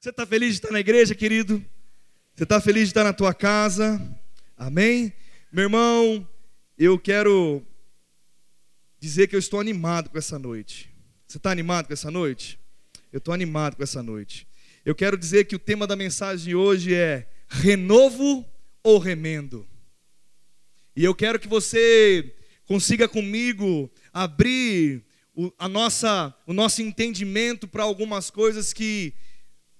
Você está feliz de estar na igreja, querido? Você está feliz de estar na tua casa? Amém? Meu irmão, eu quero dizer que eu estou animado com essa noite. Você está animado com essa noite? Eu estou animado com essa noite. Eu quero dizer que o tema da mensagem de hoje é renovo ou remendo. E eu quero que você consiga comigo abrir o, a nossa, o nosso entendimento para algumas coisas que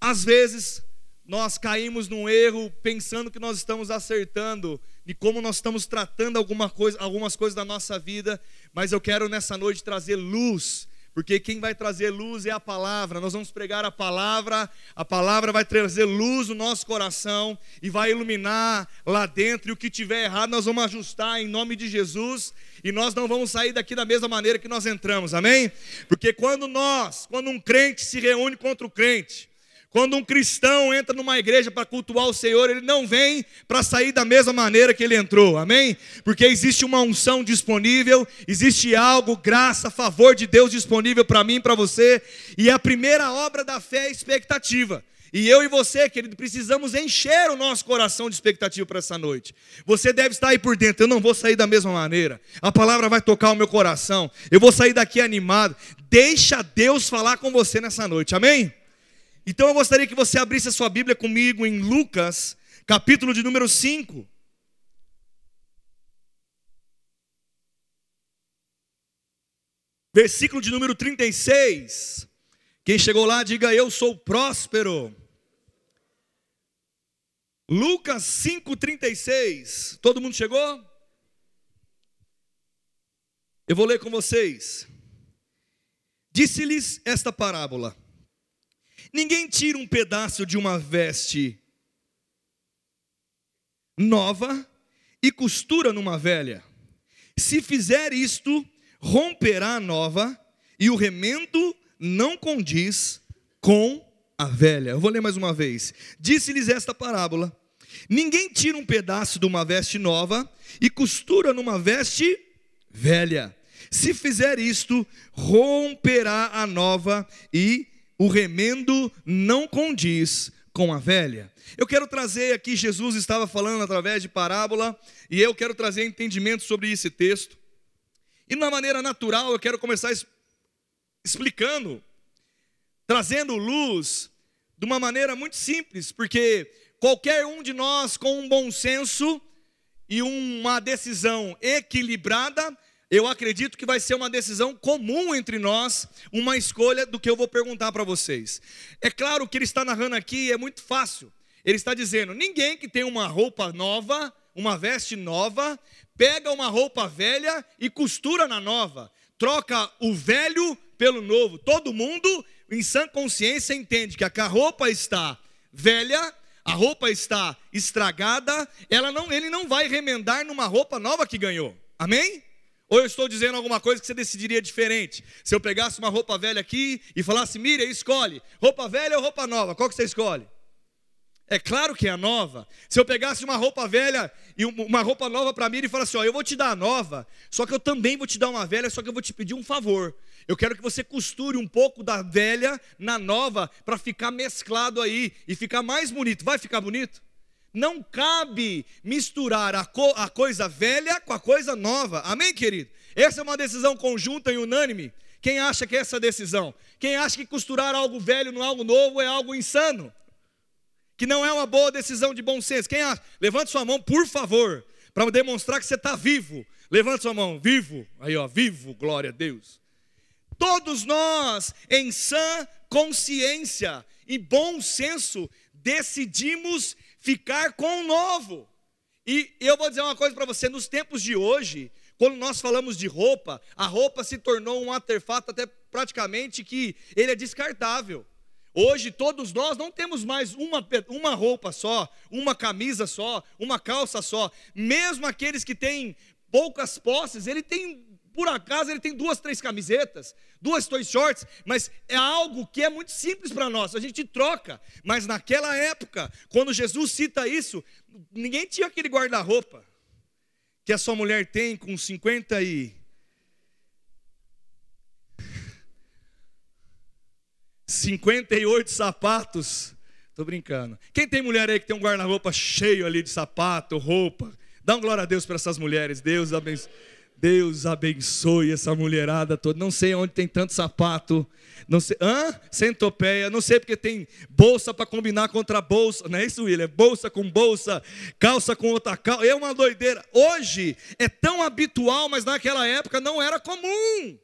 às vezes nós caímos num erro pensando que nós estamos acertando e como nós estamos tratando alguma coisa, algumas coisas da nossa vida, mas eu quero nessa noite trazer luz, porque quem vai trazer luz é a palavra. Nós vamos pregar a palavra, a palavra vai trazer luz no nosso coração e vai iluminar lá dentro. E o que tiver errado, nós vamos ajustar em nome de Jesus. E nós não vamos sair daqui da mesma maneira que nós entramos, amém? Porque quando nós, quando um crente se reúne contra o crente, quando um cristão entra numa igreja para cultuar o Senhor, ele não vem para sair da mesma maneira que ele entrou, amém? Porque existe uma unção disponível, existe algo, graça, favor de Deus disponível para mim e para você, e a primeira obra da fé é expectativa. E eu e você, querido, precisamos encher o nosso coração de expectativa para essa noite. Você deve estar aí por dentro. Eu não vou sair da mesma maneira. A palavra vai tocar o meu coração. Eu vou sair daqui animado. Deixa Deus falar com você nessa noite. Amém? Então eu gostaria que você abrisse a sua Bíblia comigo em Lucas, capítulo de número 5. Versículo de número 36. Quem chegou lá, diga eu sou próspero. Lucas 5,36. Todo mundo chegou? Eu vou ler com vocês. Disse-lhes esta parábola. Ninguém tira um pedaço de uma veste nova e costura numa velha. Se fizer isto, romperá a nova e o remendo não condiz com a velha. Eu vou ler mais uma vez. Disse-lhes esta parábola: Ninguém tira um pedaço de uma veste nova e costura numa veste velha. Se fizer isto, romperá a nova e o remendo não condiz com a velha. Eu quero trazer aqui, Jesus estava falando através de parábola, e eu quero trazer entendimento sobre esse texto. E uma maneira natural, eu quero começar explicando, trazendo luz de uma maneira muito simples, porque qualquer um de nós com um bom senso e uma decisão equilibrada eu acredito que vai ser uma decisão comum entre nós, uma escolha do que eu vou perguntar para vocês. É claro que ele está narrando aqui, é muito fácil. Ele está dizendo: ninguém que tem uma roupa nova, uma veste nova, pega uma roupa velha e costura na nova, troca o velho pelo novo. Todo mundo, em sã consciência, entende que a roupa está velha, a roupa está estragada, ela não, ele não vai remendar numa roupa nova que ganhou. Amém? Ou eu estou dizendo alguma coisa que você decidiria diferente? Se eu pegasse uma roupa velha aqui e falasse, Miriam, escolhe, roupa velha ou roupa nova? Qual que você escolhe? É claro que é a nova. Se eu pegasse uma roupa velha e uma roupa nova para mim e falasse, ó, eu vou te dar a nova, só que eu também vou te dar uma velha, só que eu vou te pedir um favor. Eu quero que você costure um pouco da velha na nova para ficar mesclado aí e ficar mais bonito. Vai ficar bonito? Não cabe misturar a, co a coisa velha com a coisa nova. Amém, querido? Essa é uma decisão conjunta e unânime. Quem acha que é essa decisão? Quem acha que costurar algo velho no algo novo é algo insano? Que não é uma boa decisão de bom senso? Quem acha? Levante sua mão, por favor, para demonstrar que você está vivo. Levante sua mão, vivo. Aí, ó, vivo, glória a Deus. Todos nós, em sã consciência e bom senso, decidimos ficar com o novo. E eu vou dizer uma coisa para você: nos tempos de hoje, quando nós falamos de roupa, a roupa se tornou um artefato até praticamente que ele é descartável. Hoje todos nós não temos mais uma, uma roupa só, uma camisa só, uma calça só. Mesmo aqueles que têm poucas posses, ele tem por acaso ele tem duas, três camisetas, duas, dois shorts, mas é algo que é muito simples para nós, a gente troca. Mas naquela época, quando Jesus cita isso, ninguém tinha aquele guarda-roupa que a sua mulher tem com 50 e. 58 sapatos Tô brincando. Quem tem mulher aí que tem um guarda-roupa cheio ali de sapato, roupa? Dá um glória a Deus para essas mulheres. Deus abençoe. Deus abençoe essa mulherada toda. Não sei onde tem tanto sapato. Não sei. Hã? Centopeia. Não sei porque tem bolsa para combinar contra bolsa. Não é isso, William? É bolsa com bolsa, calça com outra calça. É uma doideira. Hoje é tão habitual, mas naquela época não era comum.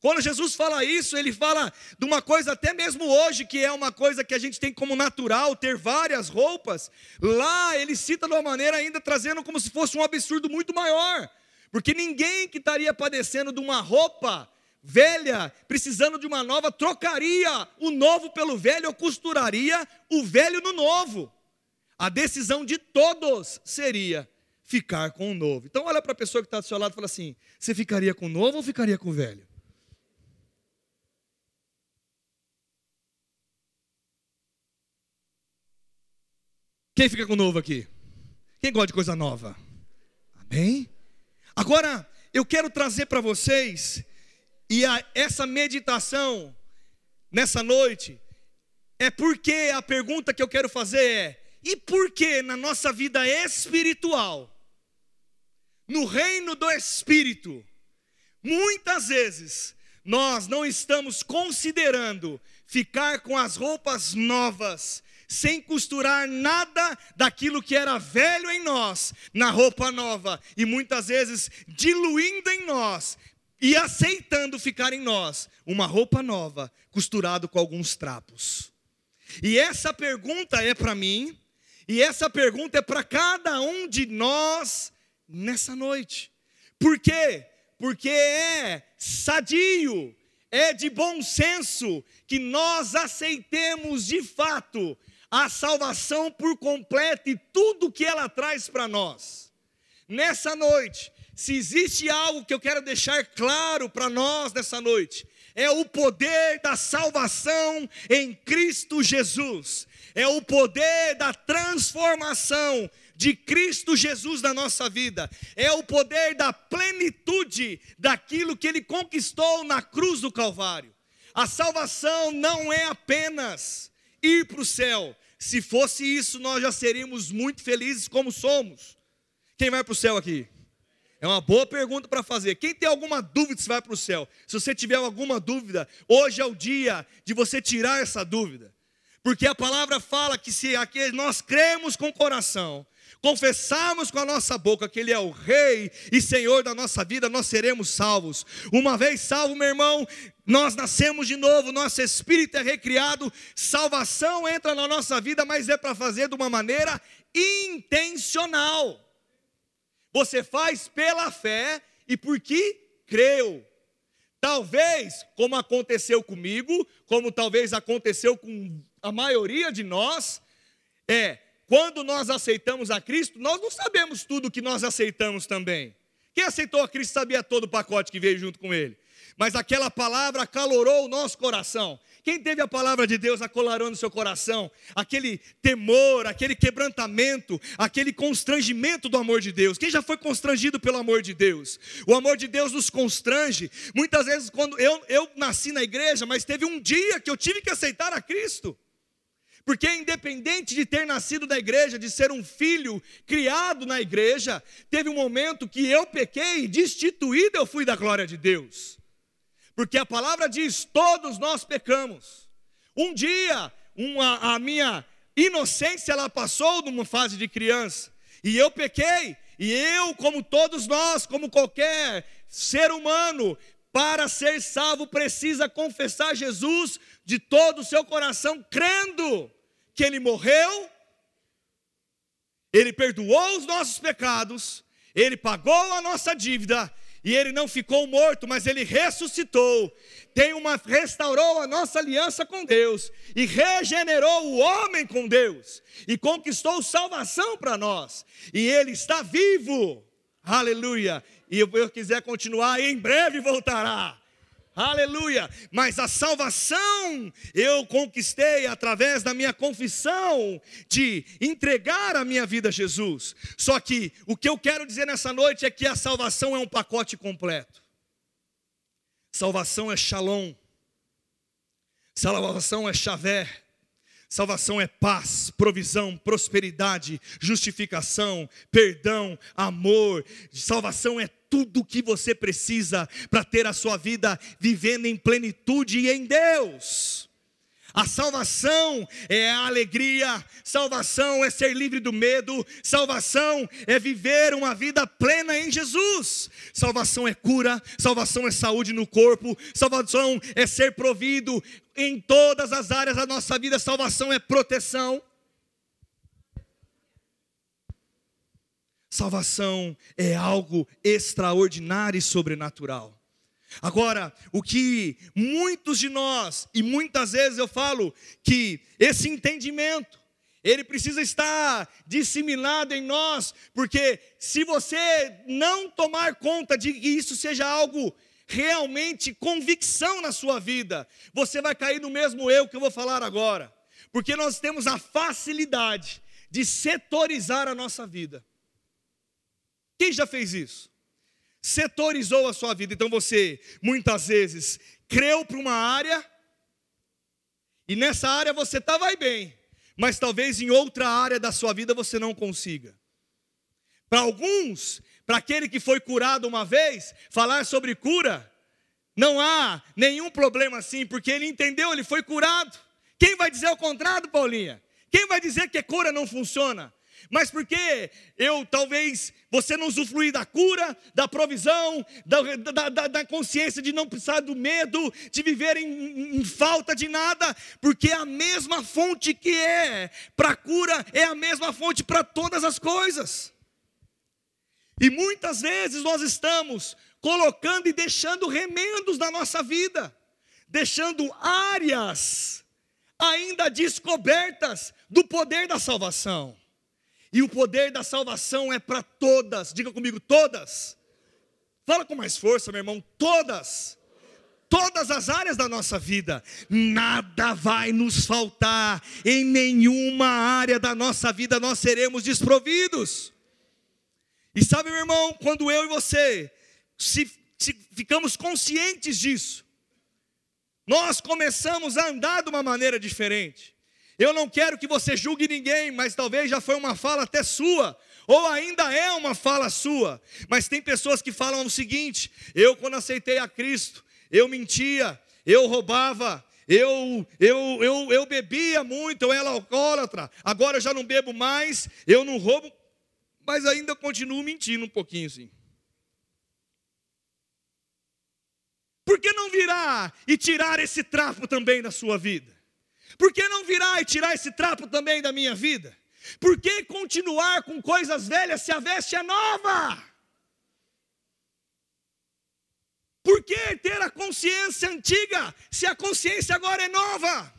Quando Jesus fala isso, ele fala de uma coisa até mesmo hoje, que é uma coisa que a gente tem como natural, ter várias roupas. Lá ele cita de uma maneira ainda trazendo como se fosse um absurdo muito maior. Porque ninguém que estaria padecendo de uma roupa velha, precisando de uma nova, trocaria o novo pelo velho ou costuraria o velho no novo. A decisão de todos seria ficar com o novo. Então olha para a pessoa que está do seu lado e fala assim: você ficaria com o novo ou ficaria com o velho? Quem fica com o novo aqui? Quem gosta de coisa nova? Amém? Agora, eu quero trazer para vocês, e a, essa meditação nessa noite, é porque a pergunta que eu quero fazer é: e por que na nossa vida espiritual, no reino do Espírito, muitas vezes nós não estamos considerando ficar com as roupas novas sem costurar nada daquilo que era velho em nós, na roupa nova, e muitas vezes diluindo em nós e aceitando ficar em nós uma roupa nova, costurado com alguns trapos. E essa pergunta é para mim, e essa pergunta é para cada um de nós nessa noite. Por quê? Porque é sadio, é de bom senso que nós aceitemos de fato a salvação por completo e tudo que ela traz para nós. Nessa noite, se existe algo que eu quero deixar claro para nós nessa noite, é o poder da salvação em Cristo Jesus, é o poder da transformação de Cristo Jesus na nossa vida, é o poder da plenitude daquilo que Ele conquistou na cruz do Calvário. A salvação não é apenas ir para o céu. Se fosse isso, nós já seríamos muito felizes como somos. Quem vai para o céu aqui? É uma boa pergunta para fazer. Quem tem alguma dúvida se vai para o céu? Se você tiver alguma dúvida, hoje é o dia de você tirar essa dúvida. Porque a palavra fala que se nós cremos com o coração confessarmos com a nossa boca que Ele é o Rei e Senhor da nossa vida, nós seremos salvos. Uma vez salvo, meu irmão, nós nascemos de novo, nosso espírito é recriado, salvação entra na nossa vida, mas é para fazer de uma maneira intencional. Você faz pela fé e porque creu. Talvez, como aconteceu comigo, como talvez aconteceu com a maioria de nós, é quando nós aceitamos a Cristo, nós não sabemos tudo que nós aceitamos também. Quem aceitou a Cristo sabia todo o pacote que veio junto com ele. Mas aquela palavra acalorou o nosso coração. Quem teve a palavra de Deus acolorando no seu coração? Aquele temor, aquele quebrantamento, aquele constrangimento do amor de Deus. Quem já foi constrangido pelo amor de Deus? O amor de Deus nos constrange. Muitas vezes, quando eu, eu nasci na igreja, mas teve um dia que eu tive que aceitar a Cristo. Porque independente de ter nascido da igreja, de ser um filho criado na igreja, teve um momento que eu pequei e destituído eu fui da glória de Deus. Porque a palavra diz: todos nós pecamos. Um dia, uma, a minha inocência ela passou numa fase de criança, e eu pequei, e eu, como todos nós, como qualquer ser humano, para ser salvo precisa confessar Jesus de todo o seu coração, crendo que Ele morreu, Ele perdoou os nossos pecados, Ele pagou a nossa dívida, e Ele não ficou morto, mas Ele ressuscitou, tem uma, restaurou a nossa aliança com Deus, e regenerou o homem com Deus, e conquistou salvação para nós, e Ele está vivo, aleluia, e eu, quiser continuar, em breve voltará, Aleluia! Mas a salvação eu conquistei através da minha confissão de entregar a minha vida a Jesus. Só que o que eu quero dizer nessa noite é que a salvação é um pacote completo. Salvação é shalom. Salvação é chavé. Salvação é paz, provisão, prosperidade, justificação, perdão, amor. Salvação é tudo o que você precisa para ter a sua vida vivendo em plenitude e em Deus. A salvação é a alegria, salvação é ser livre do medo, salvação é viver uma vida plena em Jesus. Salvação é cura, salvação é saúde no corpo, salvação é ser provido em todas as áreas da nossa vida, salvação é proteção. Salvação é algo extraordinário e sobrenatural. Agora, o que muitos de nós, e muitas vezes eu falo que esse entendimento, ele precisa estar disseminado em nós, porque se você não tomar conta de que isso seja algo realmente convicção na sua vida, você vai cair no mesmo erro que eu vou falar agora, porque nós temos a facilidade de setorizar a nossa vida. Quem já fez isso? setorizou a sua vida. Então você, muitas vezes, creu para uma área, e nessa área você está vai bem, mas talvez em outra área da sua vida você não consiga. Para alguns, para aquele que foi curado uma vez, falar sobre cura, não há nenhum problema assim, porque ele entendeu, ele foi curado. Quem vai dizer o contrário, Paulinha? Quem vai dizer que a cura não funciona? Mas porque eu talvez você não usufruir da cura, da provisão, da, da, da consciência de não precisar do medo, de viver em, em falta de nada, porque a mesma fonte que é para a cura é a mesma fonte para todas as coisas. E muitas vezes nós estamos colocando e deixando remendos na nossa vida, deixando áreas ainda descobertas do poder da salvação. E o poder da salvação é para todas. Diga comigo, todas. Fala com mais força, meu irmão, todas. Todas as áreas da nossa vida, nada vai nos faltar, em nenhuma área da nossa vida nós seremos desprovidos. E sabe, meu irmão, quando eu e você se, se ficamos conscientes disso, nós começamos a andar de uma maneira diferente. Eu não quero que você julgue ninguém, mas talvez já foi uma fala até sua, ou ainda é uma fala sua. Mas tem pessoas que falam o seguinte: eu, quando aceitei a Cristo, eu mentia, eu roubava, eu, eu, eu, eu bebia muito, eu era alcoólatra, agora eu já não bebo mais, eu não roubo, mas ainda continuo mentindo um pouquinho assim. Por que não virar e tirar esse trapo também da sua vida? Por que não virar e tirar esse trapo também da minha vida? Por que continuar com coisas velhas se a veste é nova? Por que ter a consciência antiga se a consciência agora é nova?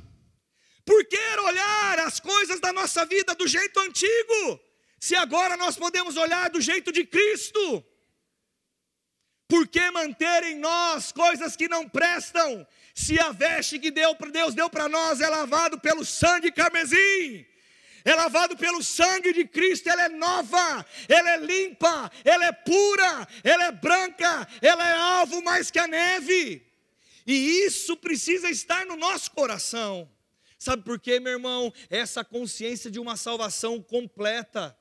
Por que olhar as coisas da nossa vida do jeito antigo, se agora nós podemos olhar do jeito de Cristo? Por que manter em nós coisas que não prestam se a veste que Deus deu para nós é lavado pelo sangue carmesim, é lavado pelo sangue de Cristo, ela é nova, ela é limpa, ela é pura, ela é branca, ela é alvo mais que a neve. E isso precisa estar no nosso coração. Sabe por quê, meu irmão? Essa consciência de uma salvação completa.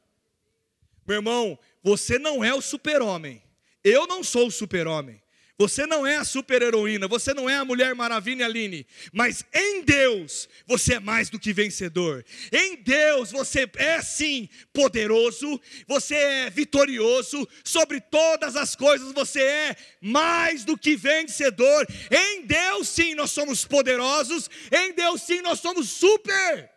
Meu irmão, você não é o super-homem. Eu não sou o super-homem. Você não é a super-heroína, você não é a Mulher Maravilha Aline, mas em Deus você é mais do que vencedor. Em Deus você é sim poderoso, você é vitorioso, sobre todas as coisas você é mais do que vencedor. Em Deus sim nós somos poderosos, em Deus sim nós somos super,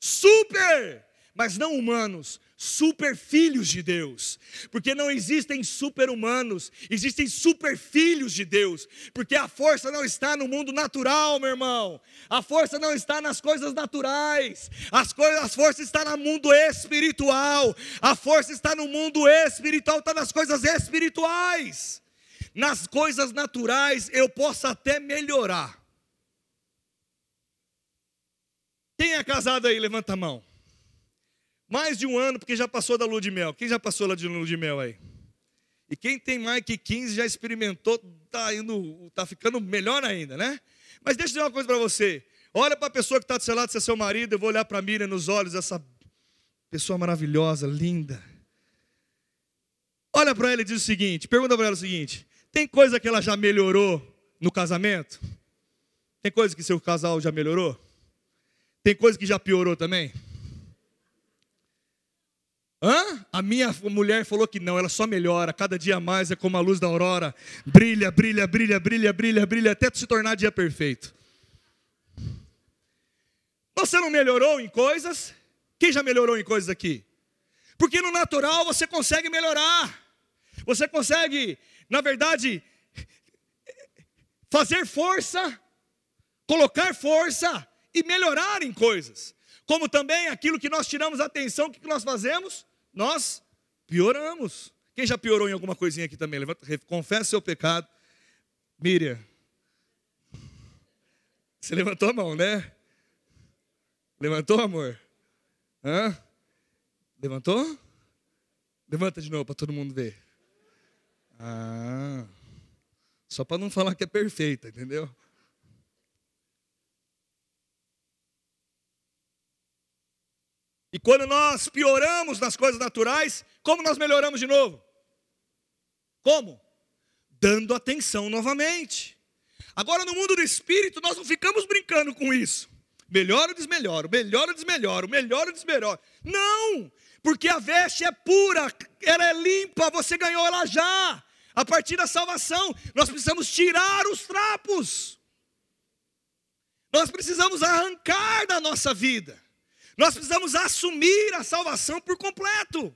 super, mas não humanos, super filhos de Deus, porque não existem super-humanos, existem super filhos de Deus, porque a força não está no mundo natural, meu irmão, a força não está nas coisas naturais, as coisas, a força está no mundo espiritual, a força está no mundo espiritual, está nas coisas espirituais, nas coisas naturais eu posso até melhorar. Quem é casado aí, levanta a mão. Mais de um ano, porque já passou da lua de mel. Quem já passou de lua de mel aí? E quem tem mais que 15 já experimentou, tá indo, tá ficando melhor ainda, né? Mas deixa eu dizer uma coisa para você. Olha para a pessoa que está do seu lado, se é seu marido, eu vou olhar para a Miriam nos olhos, essa pessoa maravilhosa, linda. Olha para ela e diz o seguinte: pergunta para ela o seguinte: tem coisa que ela já melhorou no casamento? Tem coisa que seu casal já melhorou? Tem coisa que já piorou também? Hã? A minha mulher falou que não, ela só melhora, cada dia mais é como a luz da aurora, brilha, brilha, brilha, brilha, brilha, brilha, até se tornar dia perfeito. Você não melhorou em coisas? Quem já melhorou em coisas aqui? Porque no natural você consegue melhorar, você consegue, na verdade, fazer força, colocar força e melhorar em coisas. Como também aquilo que nós tiramos atenção, o que nós fazemos? Nós pioramos. Quem já piorou em alguma coisinha aqui também? Levanta, confessa seu pecado. Miriam. Você levantou a mão, né? Levantou, amor? Hã? Levantou? Levanta de novo para todo mundo ver. Ah. Só para não falar que é perfeita, entendeu? E quando nós pioramos nas coisas naturais, como nós melhoramos de novo? Como? Dando atenção novamente. Agora, no mundo do espírito, nós não ficamos brincando com isso. Melhora ou desmelhora, melhora ou desmelhora, melhora ou desmelhora. Não! Porque a veste é pura, ela é limpa, você ganhou ela já. A partir da salvação, nós precisamos tirar os trapos. Nós precisamos arrancar da nossa vida. Nós precisamos assumir a salvação por completo.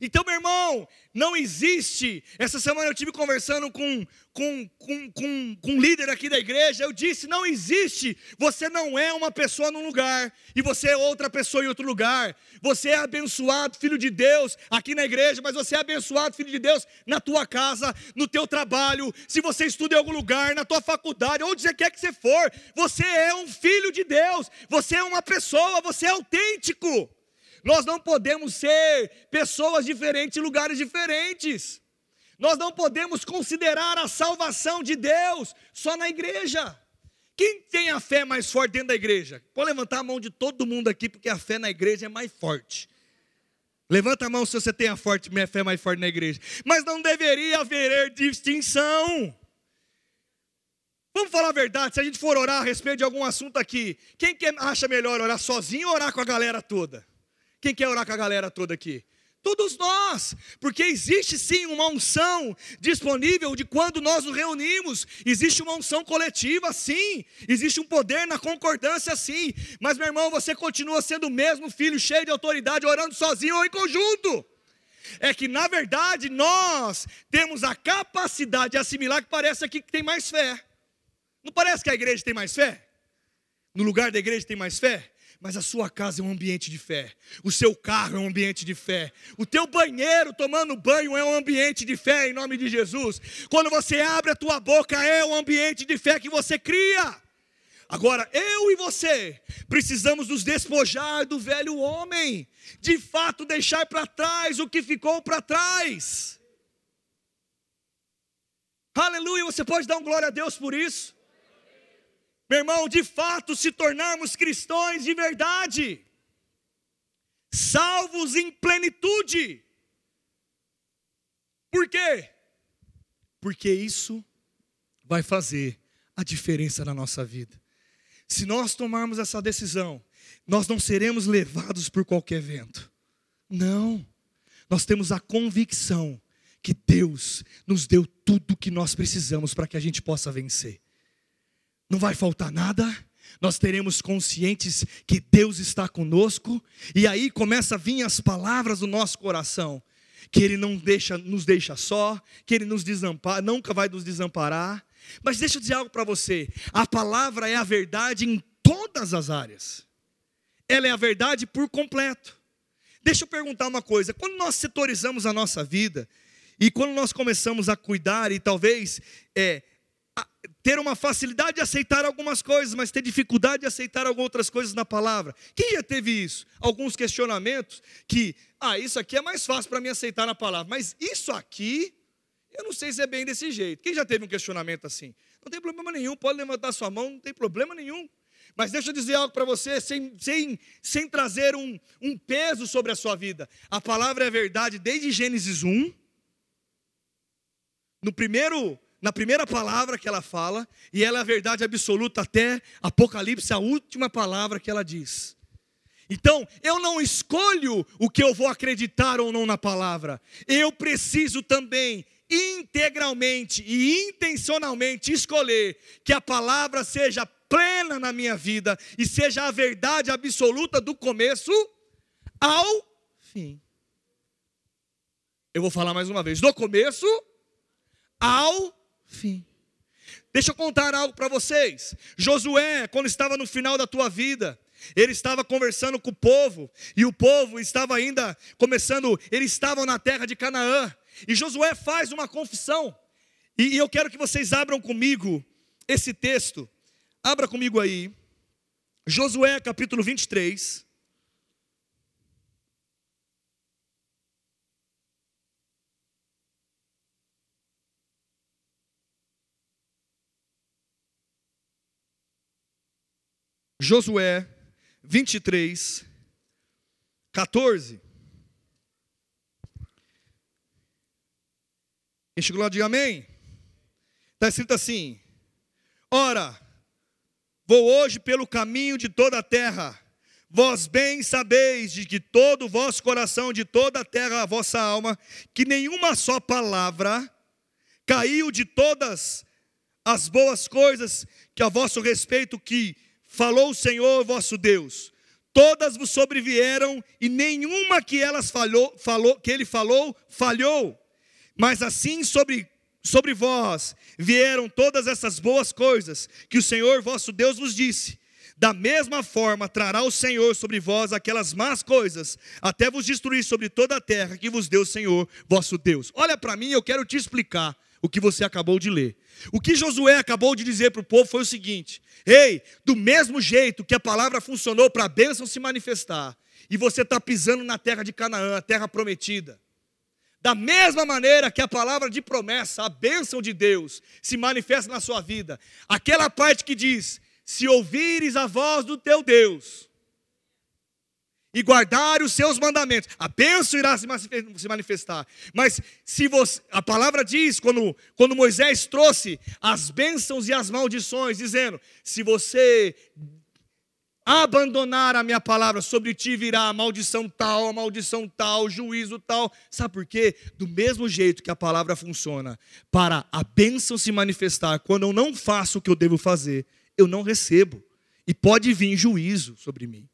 Então, meu irmão, não existe. Essa semana eu tive conversando com, com, com, com, com um líder aqui da igreja. Eu disse: não existe. Você não é uma pessoa num lugar e você é outra pessoa em outro lugar. Você é abençoado, filho de Deus, aqui na igreja, mas você é abençoado, filho de Deus, na tua casa, no teu trabalho. Se você estuda em algum lugar, na tua faculdade, onde você quer que você for, você é um filho de Deus. Você é uma pessoa, você é autêntico. Nós não podemos ser pessoas diferentes em lugares diferentes. Nós não podemos considerar a salvação de Deus só na igreja. Quem tem a fé mais forte dentro da igreja? Pode levantar a mão de todo mundo aqui, porque a fé na igreja é mais forte. Levanta a mão se você tem a, forte, a fé mais forte na igreja. Mas não deveria haver distinção. Vamos falar a verdade, se a gente for orar a respeito de algum assunto aqui, quem que acha melhor orar sozinho ou orar com a galera toda? Quem quer orar com a galera toda aqui? Todos nós, porque existe sim uma unção disponível de quando nós nos reunimos, existe uma unção coletiva, sim, existe um poder na concordância, sim, mas meu irmão, você continua sendo o mesmo filho, cheio de autoridade, orando sozinho ou em conjunto. É que na verdade nós temos a capacidade de assimilar que parece aqui que tem mais fé. Não parece que a igreja tem mais fé? No lugar da igreja tem mais fé? Mas a sua casa é um ambiente de fé. O seu carro é um ambiente de fé. O teu banheiro tomando banho é um ambiente de fé em nome de Jesus. Quando você abre a tua boca é um ambiente de fé que você cria. Agora, eu e você precisamos nos despojar do velho homem, de fato deixar para trás o que ficou para trás. Aleluia, você pode dar um glória a Deus por isso? Meu irmão, de fato se tornarmos cristãos de verdade, salvos em plenitude. Por quê? Porque isso vai fazer a diferença na nossa vida. Se nós tomarmos essa decisão, nós não seremos levados por qualquer vento. Não. Nós temos a convicção que Deus nos deu tudo o que nós precisamos para que a gente possa vencer não vai faltar nada, nós teremos conscientes que Deus está conosco, e aí começa a vir as palavras do nosso coração, que Ele não deixa, nos deixa só, que Ele nos desampara, nunca vai nos desamparar. Mas deixa eu dizer algo para você: a palavra é a verdade em todas as áreas, ela é a verdade por completo. Deixa eu perguntar uma coisa: quando nós setorizamos a nossa vida, e quando nós começamos a cuidar, e talvez é, ter uma facilidade de aceitar algumas coisas, mas ter dificuldade de aceitar algumas outras coisas na palavra. Quem já teve isso? Alguns questionamentos que, ah, isso aqui é mais fácil para mim aceitar na palavra, mas isso aqui, eu não sei se é bem desse jeito. Quem já teve um questionamento assim? Não tem problema nenhum, pode levantar sua mão, não tem problema nenhum. Mas deixa eu dizer algo para você, sem, sem, sem trazer um, um peso sobre a sua vida. A palavra é verdade desde Gênesis 1. No primeiro, na primeira palavra que ela fala, e ela é a verdade absoluta até Apocalipse, a última palavra que ela diz. Então, eu não escolho o que eu vou acreditar ou não na palavra. Eu preciso também integralmente e intencionalmente escolher que a palavra seja plena na minha vida e seja a verdade absoluta do começo ao fim. Eu vou falar mais uma vez, do começo ao fim. Deixa eu contar algo para vocês. Josué, quando estava no final da tua vida, ele estava conversando com o povo, e o povo estava ainda começando, eles estavam na terra de Canaã, e Josué faz uma confissão, e, e eu quero que vocês abram comigo esse texto, abra comigo aí, Josué capítulo 23. Josué 23, 14. Quem chegou lá, amém. Está escrito assim: Ora, vou hoje pelo caminho de toda a terra. Vós bem sabeis de que todo o vosso coração, de toda a terra, a vossa alma, que nenhuma só palavra caiu de todas as boas coisas que a vosso respeito que falou o Senhor vosso Deus. Todas vos sobrevieram e nenhuma que elas falhou, falou, que ele falou, falhou. Mas assim sobre sobre vós vieram todas essas boas coisas que o Senhor vosso Deus vos disse. Da mesma forma trará o Senhor sobre vós aquelas más coisas, até vos destruir sobre toda a terra que vos deu o Senhor vosso Deus. Olha para mim, eu quero te explicar o que você acabou de ler. O que Josué acabou de dizer para o povo foi o seguinte: Ei, do mesmo jeito que a palavra funcionou para a bênção se manifestar, e você está pisando na terra de Canaã, a terra prometida, da mesma maneira que a palavra de promessa, a bênção de Deus, se manifesta na sua vida, aquela parte que diz: Se ouvires a voz do teu Deus, e guardar os seus mandamentos, a bênção irá se manifestar. Mas se você, a palavra diz, quando, quando Moisés trouxe as bênçãos e as maldições, dizendo: se você abandonar a minha palavra, sobre ti virá a maldição tal, a maldição tal, juízo tal. Sabe por quê? Do mesmo jeito que a palavra funciona, para a bênção se manifestar, quando eu não faço o que eu devo fazer, eu não recebo. E pode vir juízo sobre mim.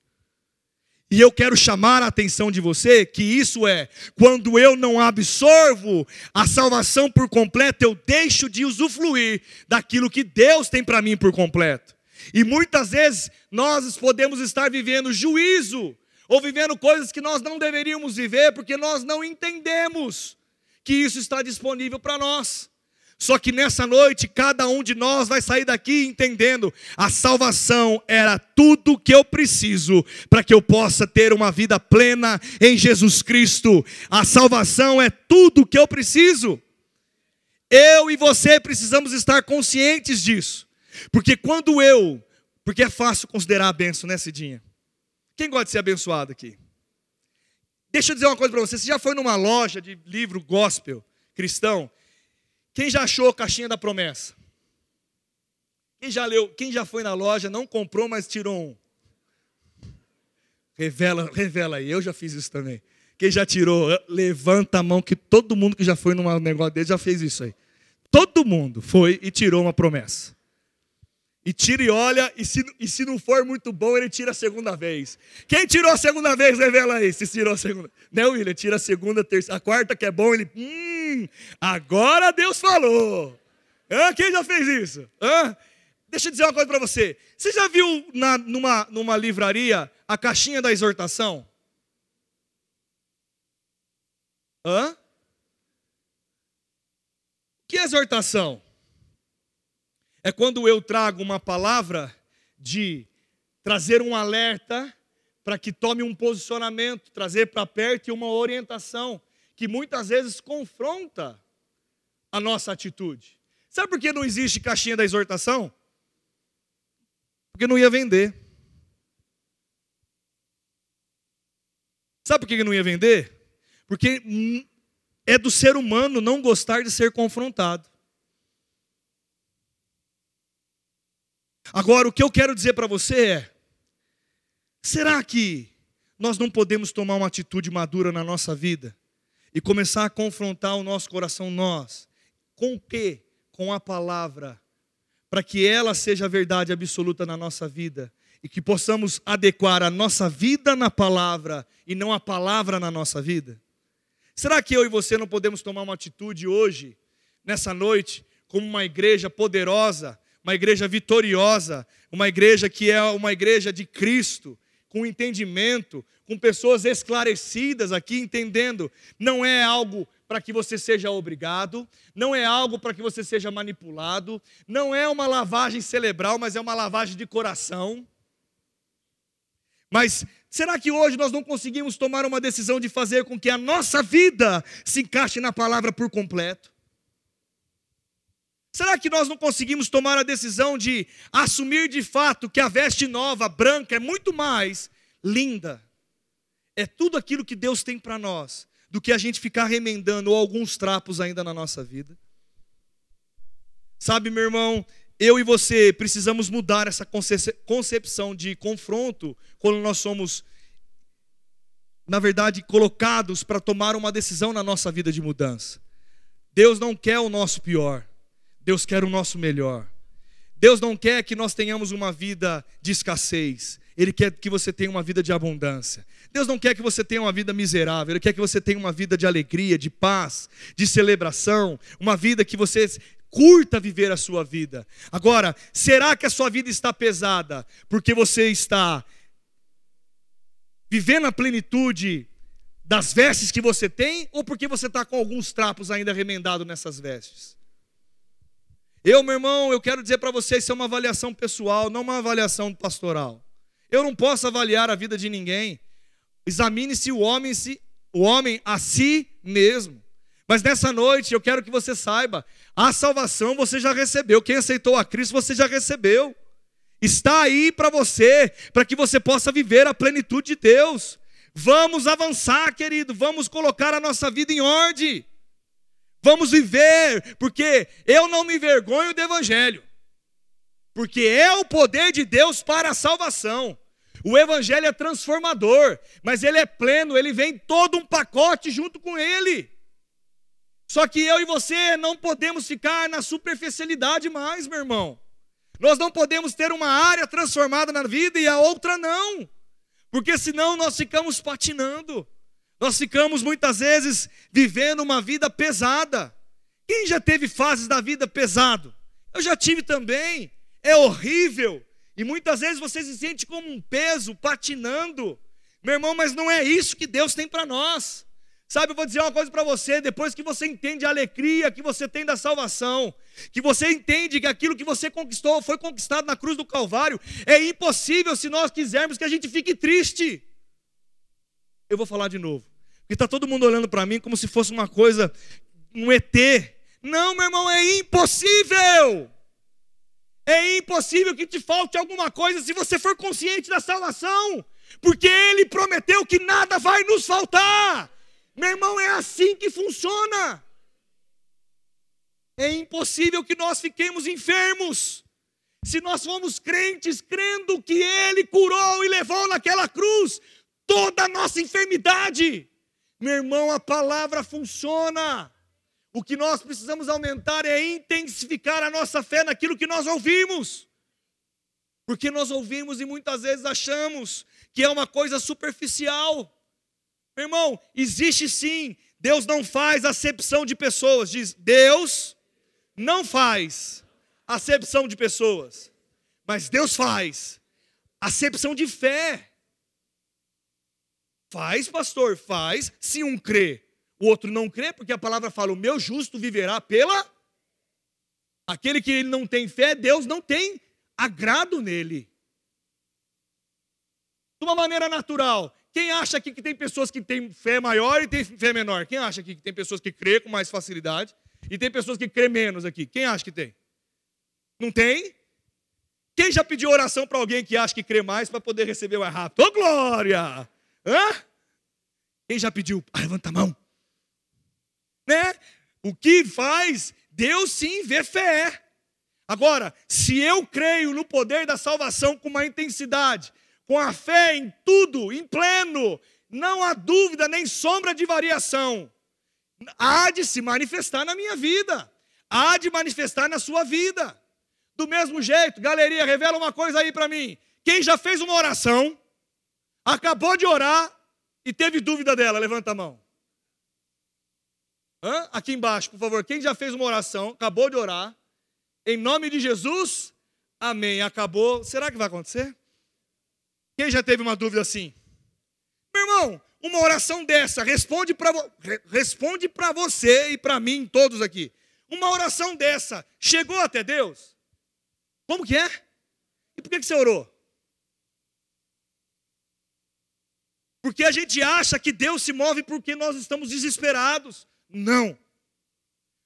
E eu quero chamar a atenção de você que isso é quando eu não absorvo a salvação por completo, eu deixo de usufruir daquilo que Deus tem para mim por completo. E muitas vezes nós podemos estar vivendo juízo ou vivendo coisas que nós não deveríamos viver porque nós não entendemos que isso está disponível para nós. Só que nessa noite, cada um de nós vai sair daqui entendendo: a salvação era tudo que eu preciso para que eu possa ter uma vida plena em Jesus Cristo. A salvação é tudo que eu preciso. Eu e você precisamos estar conscientes disso. Porque quando eu, porque é fácil considerar a benção, né, Cidinha? Quem gosta de ser abençoado aqui? Deixa eu dizer uma coisa para você. Você já foi numa loja de livro gospel cristão quem já achou caixinha da promessa? Quem já leu, quem já foi na loja, não comprou, mas tirou um? Revela, revela aí, eu já fiz isso também. Quem já tirou, levanta a mão que todo mundo que já foi num negócio dele já fez isso aí. Todo mundo foi e tirou uma promessa. E tira e olha, e se, e se não for muito bom, ele tira a segunda vez. Quem tirou a segunda vez, revela aí, se tirou a segunda. Não, William, tira a segunda, a a quarta que é bom, ele. Hum, agora Deus falou. Hã? Quem já fez isso? Hã? Deixa eu dizer uma coisa para você. Você já viu na, numa, numa livraria a caixinha da exortação? Hã? Que exortação? é quando eu trago uma palavra de trazer um alerta para que tome um posicionamento, trazer para perto e uma orientação que muitas vezes confronta a nossa atitude. Sabe por que não existe caixinha da exortação? Porque não ia vender. Sabe por que não ia vender? Porque é do ser humano não gostar de ser confrontado. Agora, o que eu quero dizer para você é: será que nós não podemos tomar uma atitude madura na nossa vida e começar a confrontar o nosso coração, nós, com o quê? Com a palavra, para que ela seja a verdade absoluta na nossa vida e que possamos adequar a nossa vida na palavra e não a palavra na nossa vida? Será que eu e você não podemos tomar uma atitude hoje, nessa noite, como uma igreja poderosa, uma igreja vitoriosa, uma igreja que é uma igreja de Cristo, com entendimento, com pessoas esclarecidas aqui, entendendo, não é algo para que você seja obrigado, não é algo para que você seja manipulado, não é uma lavagem cerebral, mas é uma lavagem de coração. Mas será que hoje nós não conseguimos tomar uma decisão de fazer com que a nossa vida se encaixe na palavra por completo? Será que nós não conseguimos tomar a decisão de assumir de fato que a veste nova, branca, é muito mais linda? É tudo aquilo que Deus tem para nós, do que a gente ficar remendando alguns trapos ainda na nossa vida. Sabe, meu irmão, eu e você precisamos mudar essa concepção de confronto quando nós somos, na verdade, colocados para tomar uma decisão na nossa vida de mudança. Deus não quer o nosso pior, Deus quer o nosso melhor. Deus não quer que nós tenhamos uma vida de escassez, Ele quer que você tenha uma vida de abundância. Deus não quer que você tenha uma vida miserável, Ele quer que você tenha uma vida de alegria, de paz, de celebração, uma vida que você curta viver a sua vida. Agora, será que a sua vida está pesada porque você está vivendo a plenitude das vestes que você tem ou porque você está com alguns trapos ainda remendados nessas vestes? Eu, meu irmão, eu quero dizer para você, isso é uma avaliação pessoal, não uma avaliação pastoral. Eu não posso avaliar a vida de ninguém. Examine-se o homem, se, o homem a si mesmo. Mas nessa noite eu quero que você saiba, a salvação você já recebeu. Quem aceitou a Cristo você já recebeu. Está aí para você, para que você possa viver a plenitude de Deus. Vamos avançar, querido, vamos colocar a nossa vida em ordem. Vamos viver, porque eu não me envergonho do Evangelho, porque é o poder de Deus para a salvação. O Evangelho é transformador, mas ele é pleno, ele vem todo um pacote junto com ele. Só que eu e você não podemos ficar na superficialidade mais, meu irmão. Nós não podemos ter uma área transformada na vida e a outra não, porque senão nós ficamos patinando. Nós ficamos muitas vezes vivendo uma vida pesada. Quem já teve fases da vida pesado? Eu já tive também. É horrível. E muitas vezes você se sente como um peso patinando. Meu irmão, mas não é isso que Deus tem para nós. Sabe, eu vou dizer uma coisa para você: depois que você entende a alegria que você tem da salvação, que você entende que aquilo que você conquistou foi conquistado na cruz do Calvário, é impossível, se nós quisermos, que a gente fique triste. Eu vou falar de novo, porque está todo mundo olhando para mim como se fosse uma coisa, um ET. Não, meu irmão, é impossível. É impossível que te falte alguma coisa se você for consciente da salvação, porque Ele prometeu que nada vai nos faltar. Meu irmão, é assim que funciona. É impossível que nós fiquemos enfermos. Se nós formos crentes, crendo que Ele curou e levou naquela cruz toda a nossa enfermidade. Meu irmão, a palavra funciona. O que nós precisamos aumentar é intensificar a nossa fé naquilo que nós ouvimos. Porque nós ouvimos e muitas vezes achamos que é uma coisa superficial. Meu irmão, existe sim. Deus não faz acepção de pessoas. Diz, Deus não faz acepção de pessoas. Mas Deus faz acepção de fé. Faz, pastor, faz, se um crê. O outro não crê, porque a palavra fala: o meu justo viverá pela. Aquele que não tem fé, Deus não tem agrado nele. De uma maneira natural, quem acha aqui que tem pessoas que têm fé maior e tem fé menor? Quem acha aqui que tem pessoas que crê com mais facilidade e tem pessoas que crê menos aqui? Quem acha que tem? Não tem? Quem já pediu oração para alguém que acha que crê mais para poder receber mais rápido? Ô oh, glória! Hã? Quem já pediu? Ah, levanta a mão. Né? O que faz Deus sim ver fé. Agora, se eu creio no poder da salvação com uma intensidade, com a fé em tudo, em pleno, não há dúvida nem sombra de variação, há de se manifestar na minha vida, há de manifestar na sua vida. Do mesmo jeito, galeria, revela uma coisa aí para mim. Quem já fez uma oração, acabou de orar e teve dúvida dela, levanta a mão. Hã? Aqui embaixo, por favor, quem já fez uma oração, acabou de orar, em nome de Jesus, amém. Acabou. Será que vai acontecer? Quem já teve uma dúvida assim? Meu irmão, uma oração dessa responde para responde você e para mim, todos aqui. Uma oração dessa chegou até Deus? Como que é? E por que, que você orou? Porque a gente acha que Deus se move porque nós estamos desesperados. Não.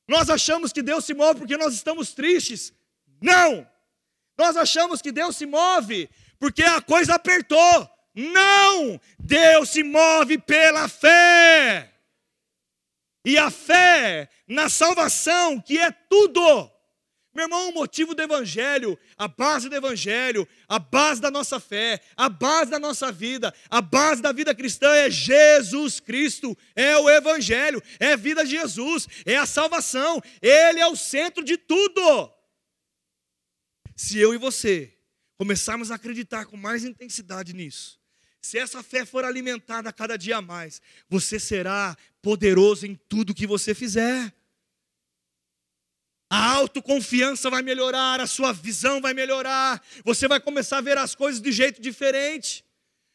Nós achamos que Deus se move porque nós estamos tristes. Não. Nós achamos que Deus se move porque a coisa apertou. Não! Deus se move pela fé. E a fé na salvação, que é tudo. Meu irmão, o motivo do Evangelho, a base do Evangelho, a base da nossa fé, a base da nossa vida, a base da vida cristã é Jesus Cristo, é o Evangelho, é a vida de Jesus, é a salvação, Ele é o centro de tudo. Se eu e você começarmos a acreditar com mais intensidade nisso, se essa fé for alimentada cada dia mais, você será poderoso em tudo que você fizer a autoconfiança vai melhorar, a sua visão vai melhorar, você vai começar a ver as coisas de jeito diferente.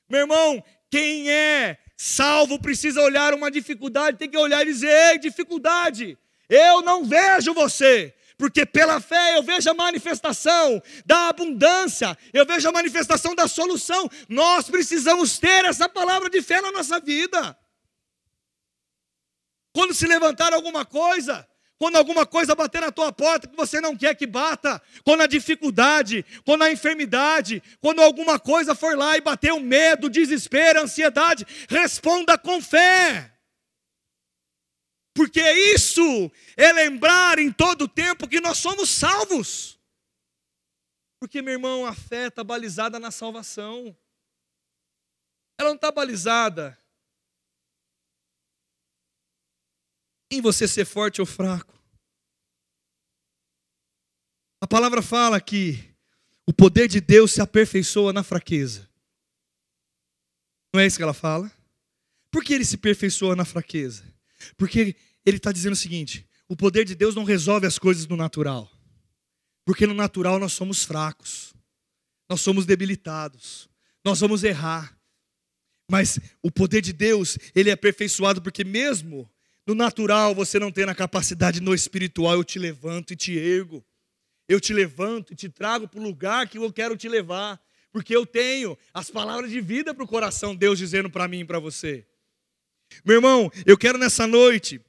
Meu irmão, quem é salvo precisa olhar uma dificuldade, tem que olhar e dizer: Ei, dificuldade, eu não vejo você, porque pela fé eu vejo a manifestação da abundância, eu vejo a manifestação da solução. Nós precisamos ter essa palavra de fé na nossa vida. Quando se levantar alguma coisa, quando alguma coisa bater na tua porta que você não quer que bata, quando a dificuldade, quando a enfermidade, quando alguma coisa for lá e bater o medo, desespero, ansiedade, responda com fé. Porque isso é lembrar em todo tempo que nós somos salvos. Porque, meu irmão, a fé está balizada na salvação. Ela não está balizada em você ser forte ou fraco. A palavra fala que o poder de Deus se aperfeiçoa na fraqueza. Não é isso que ela fala? Por que ele se aperfeiçoa na fraqueza? Porque ele está dizendo o seguinte: o poder de Deus não resolve as coisas no natural. Porque no natural nós somos fracos, nós somos debilitados, nós vamos errar. Mas o poder de Deus, ele é aperfeiçoado porque mesmo no natural você não tem a capacidade, no espiritual eu te levanto e te ergo. Eu te levanto e te trago para o lugar que eu quero te levar. Porque eu tenho as palavras de vida para o coração, Deus dizendo para mim e para você. Meu irmão, eu quero nessa noite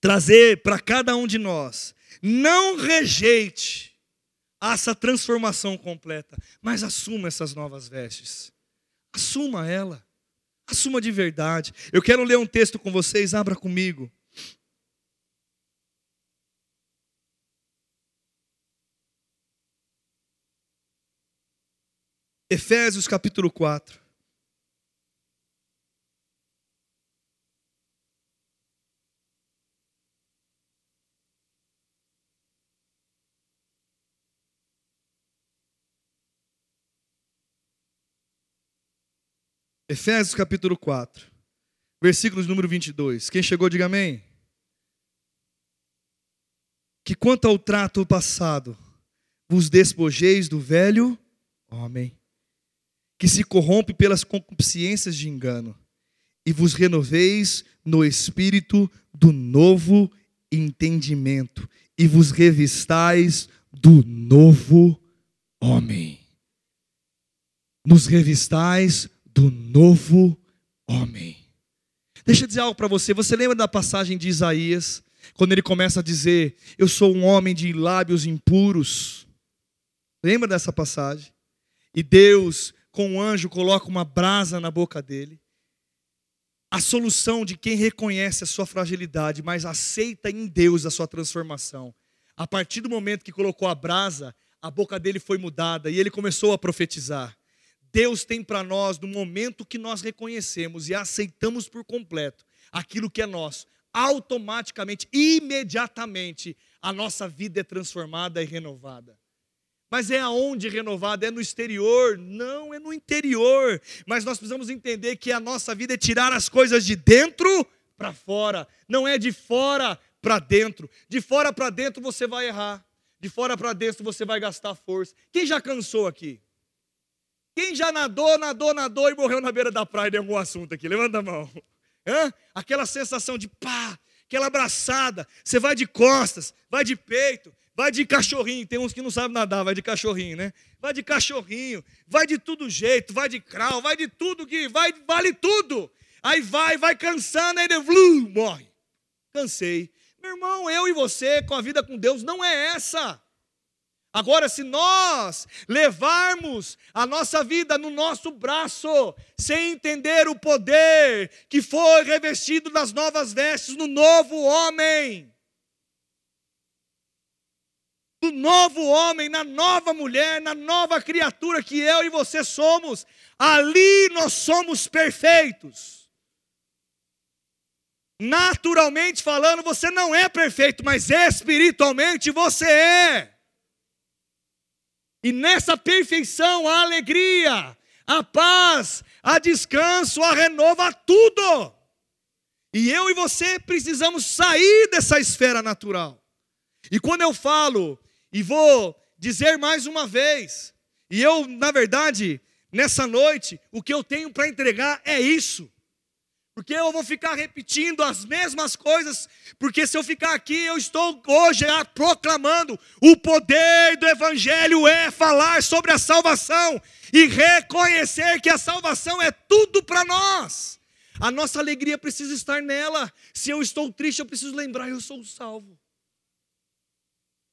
trazer para cada um de nós, não rejeite essa transformação completa, mas assuma essas novas vestes. Assuma ela. Assuma de verdade. Eu quero ler um texto com vocês, abra comigo. Efésios capítulo 4. Efésios capítulo 4, versículos número 22. Quem chegou, diga amém. Que quanto ao trato passado, vos despojeis do velho homem, que se corrompe pelas concupiscências de engano, e vos renoveis no espírito do novo entendimento, e vos revistais do novo homem. Nos revistais do novo homem. Deixa eu dizer algo para você. Você lembra da passagem de Isaías, quando ele começa a dizer: Eu sou um homem de lábios impuros, Lembra dessa passagem? E Deus, com o anjo, coloca uma brasa na boca dele. A solução de quem reconhece a sua fragilidade, mas aceita em Deus a sua transformação. A partir do momento que colocou a brasa, a boca dele foi mudada e ele começou a profetizar. Deus tem para nós, no momento que nós reconhecemos e aceitamos por completo aquilo que é nosso, automaticamente, imediatamente, a nossa vida é transformada e renovada. Mas é aonde renovada? É no exterior? Não, é no interior. Mas nós precisamos entender que a nossa vida é tirar as coisas de dentro para fora, não é de fora para dentro. De fora para dentro você vai errar. De fora para dentro você vai gastar força. Quem já cansou aqui? Quem já nadou, nadou, nadou e morreu na beira da praia em algum assunto aqui? Levanta a mão. Hã? Aquela sensação de pá, aquela abraçada. Você vai de costas, vai de peito, vai de cachorrinho. Tem uns que não sabem nadar, vai de cachorrinho, né? Vai de cachorrinho, vai de tudo jeito, vai de crawl, vai de tudo que vai, vale tudo. Aí vai, vai cansando, aí vlu, morre. Cansei. Meu irmão, eu e você com a vida com Deus não é essa. Agora, se nós levarmos a nossa vida no nosso braço, sem entender o poder que foi revestido nas novas vestes, no novo homem, no novo homem, na nova mulher, na nova criatura que eu e você somos, ali nós somos perfeitos. Naturalmente falando, você não é perfeito, mas espiritualmente você é. E nessa perfeição, a alegria, a paz, a descanso, a renova tudo. E eu e você precisamos sair dessa esfera natural. E quando eu falo, e vou dizer mais uma vez, e eu, na verdade, nessa noite, o que eu tenho para entregar é isso. Porque eu vou ficar repetindo as mesmas coisas, porque se eu ficar aqui, eu estou hoje proclamando o poder do Evangelho é falar sobre a salvação e reconhecer que a salvação é tudo para nós. A nossa alegria precisa estar nela. Se eu estou triste, eu preciso lembrar: eu sou salvo.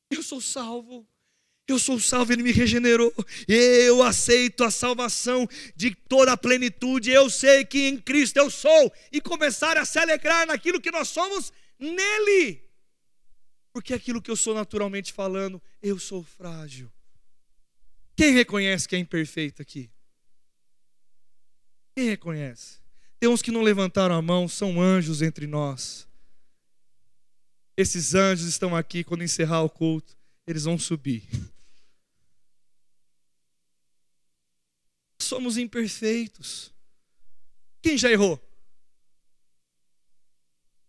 Eu sou salvo. Eu sou salvo, Ele me regenerou. Eu aceito a salvação de toda a plenitude. Eu sei que em Cristo eu sou. E começar a se alegrar naquilo que nós somos nele. Porque aquilo que eu sou naturalmente falando, eu sou frágil. Quem reconhece que é imperfeito aqui? Quem reconhece? Tem uns que não levantaram a mão, são anjos entre nós. Esses anjos estão aqui quando encerrar o culto, eles vão subir. somos imperfeitos. Quem já errou?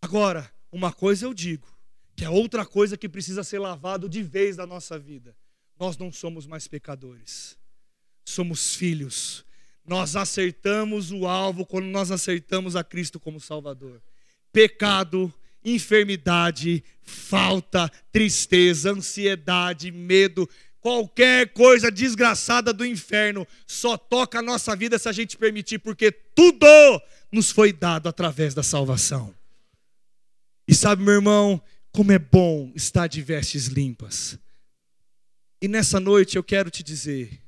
Agora, uma coisa eu digo, que é outra coisa que precisa ser lavado de vez da nossa vida. Nós não somos mais pecadores. Somos filhos. Nós acertamos o alvo quando nós acertamos a Cristo como Salvador. Pecado, enfermidade, falta, tristeza, ansiedade, medo, Qualquer coisa desgraçada do inferno só toca a nossa vida se a gente permitir, porque tudo nos foi dado através da salvação. E sabe, meu irmão, como é bom estar de vestes limpas. E nessa noite eu quero te dizer: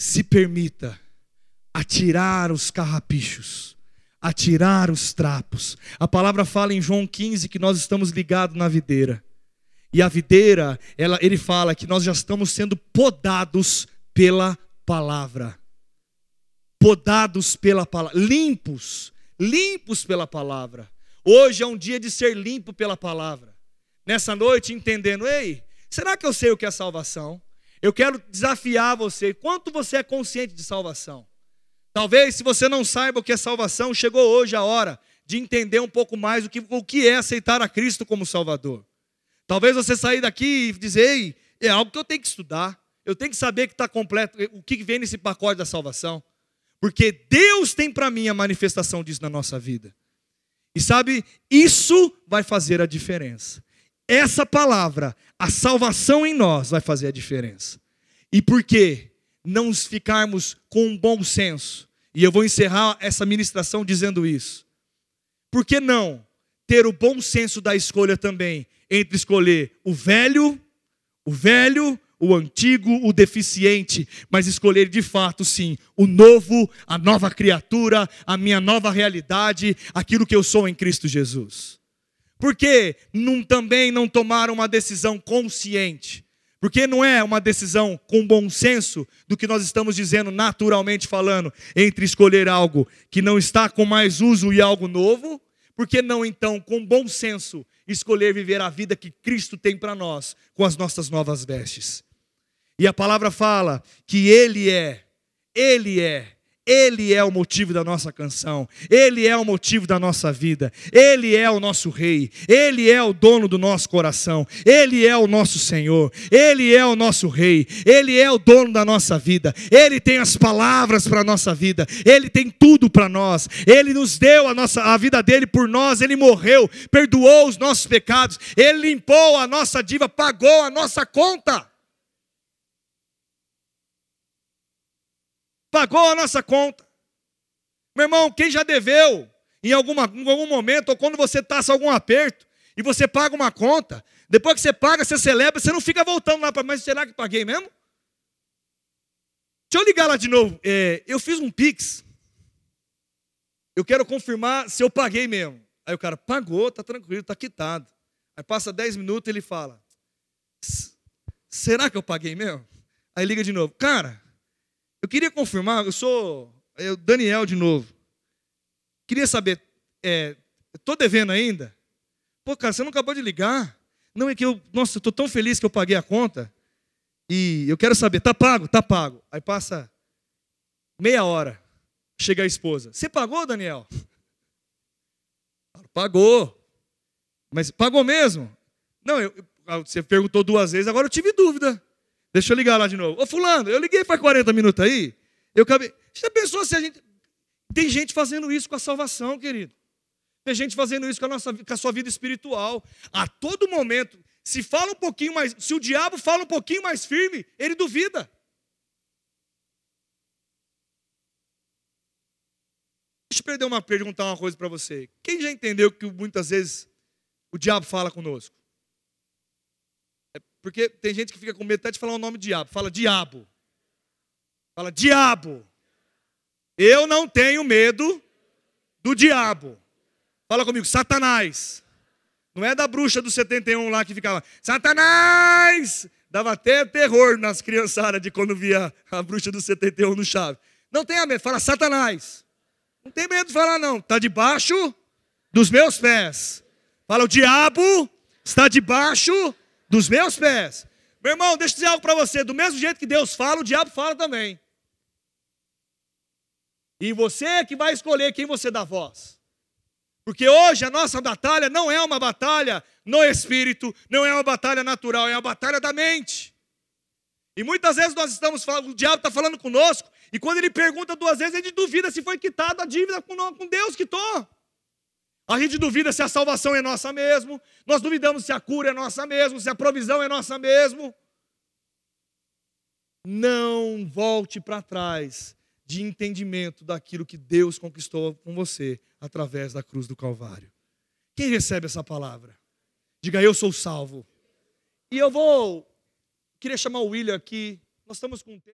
se permita atirar os carrapichos, atirar os trapos. A palavra fala em João 15 que nós estamos ligados na videira. E a videira, ela, ele fala que nós já estamos sendo podados pela palavra. Podados pela palavra, limpos, limpos pela palavra. Hoje é um dia de ser limpo pela palavra. Nessa noite, entendendo, ei, será que eu sei o que é salvação? Eu quero desafiar você. Quanto você é consciente de salvação? Talvez, se você não saiba o que é salvação, chegou hoje a hora de entender um pouco mais o que, o que é aceitar a Cristo como Salvador. Talvez você sair daqui e dizer, ei, é algo que eu tenho que estudar. Eu tenho que saber que está completo, o que vem nesse pacote da salvação. Porque Deus tem para mim a manifestação disso na nossa vida. E sabe, isso vai fazer a diferença. Essa palavra, a salvação em nós, vai fazer a diferença. E por que não ficarmos com um bom senso? E eu vou encerrar essa ministração dizendo isso. Por que não ter o bom senso da escolha também entre escolher o velho o velho, o antigo, o deficiente, mas escolher de fato, sim, o novo, a nova criatura, a minha nova realidade, aquilo que eu sou em Cristo Jesus. Por que não, também não tomaram uma decisão consciente? Porque não é uma decisão com bom senso do que nós estamos dizendo naturalmente falando, entre escolher algo que não está com mais uso e algo novo? Por que não então, com bom senso, escolher viver a vida que Cristo tem para nós com as nossas novas vestes? E a palavra fala que Ele é, Ele é ele é o motivo da nossa canção, Ele é o motivo da nossa vida, Ele é o nosso Rei, Ele é o dono do nosso coração, Ele é o nosso Senhor, Ele é o nosso Rei, Ele é o dono da nossa vida, Ele tem as palavras para a nossa vida, Ele tem tudo para nós, Ele nos deu a, nossa, a vida dele por nós, Ele morreu, perdoou os nossos pecados, Ele limpou a nossa dívida, pagou a nossa conta. Pagou a nossa conta. Meu irmão, quem já deveu em, alguma, em algum momento, ou quando você passa algum aperto, e você paga uma conta, depois que você paga, você celebra, você não fica voltando lá para, mas será que paguei mesmo? Deixa eu ligar lá de novo. É, eu fiz um Pix. Eu quero confirmar se eu paguei mesmo. Aí o cara pagou, tá tranquilo, tá quitado. Aí passa 10 minutos ele fala: Será que eu paguei mesmo? Aí liga de novo. Cara, eu queria confirmar, eu sou eu, Daniel de novo. Queria saber, é, estou devendo ainda? Pô, cara, você não acabou de ligar? Não, é que eu, nossa, estou tão feliz que eu paguei a conta. E eu quero saber, tá pago? Tá pago. Aí passa meia hora, chega a esposa. Você pagou, Daniel? Pagou. Mas pagou mesmo? Não, eu, você perguntou duas vezes, agora eu tive dúvida. Deixa eu ligar lá de novo. Ô fulano, eu liguei faz 40 minutos aí. Eu acabei. Você pensou se a gente. Tem gente fazendo isso com a salvação, querido. Tem gente fazendo isso com a, nossa, com a sua vida espiritual. A todo momento, se fala um pouquinho mais, se o diabo fala um pouquinho mais firme, ele duvida. Deixa eu perder uma perguntar uma coisa para você. Quem já entendeu que muitas vezes o diabo fala conosco? Porque tem gente que fica com medo até de falar o nome diabo. Fala diabo. Fala diabo. Eu não tenho medo do diabo. Fala comigo, Satanás. Não é da bruxa do 71 lá que ficava, Satanás! Dava até terror nas criançadas de quando via a bruxa do 71 no chave. Não tenha medo, fala Satanás. Não tem medo de falar, não. Está debaixo dos meus pés. Fala, o diabo está debaixo dos meus pés. Meu irmão, deixa eu dizer algo para você. Do mesmo jeito que Deus fala, o diabo fala também. E você é que vai escolher quem você dá voz. Porque hoje a nossa batalha não é uma batalha no espírito, não é uma batalha natural, é uma batalha da mente. E muitas vezes nós estamos falando, o diabo está falando conosco, e quando ele pergunta duas vezes, ele duvida se foi quitada a dívida com Deus quitou. A gente duvida se a salvação é nossa mesmo, nós duvidamos se a cura é nossa mesmo, se a provisão é nossa mesmo. Não volte para trás de entendimento daquilo que Deus conquistou com você através da cruz do Calvário. Quem recebe essa palavra? Diga, eu sou salvo. E eu vou. Queria chamar o William aqui. Nós estamos com.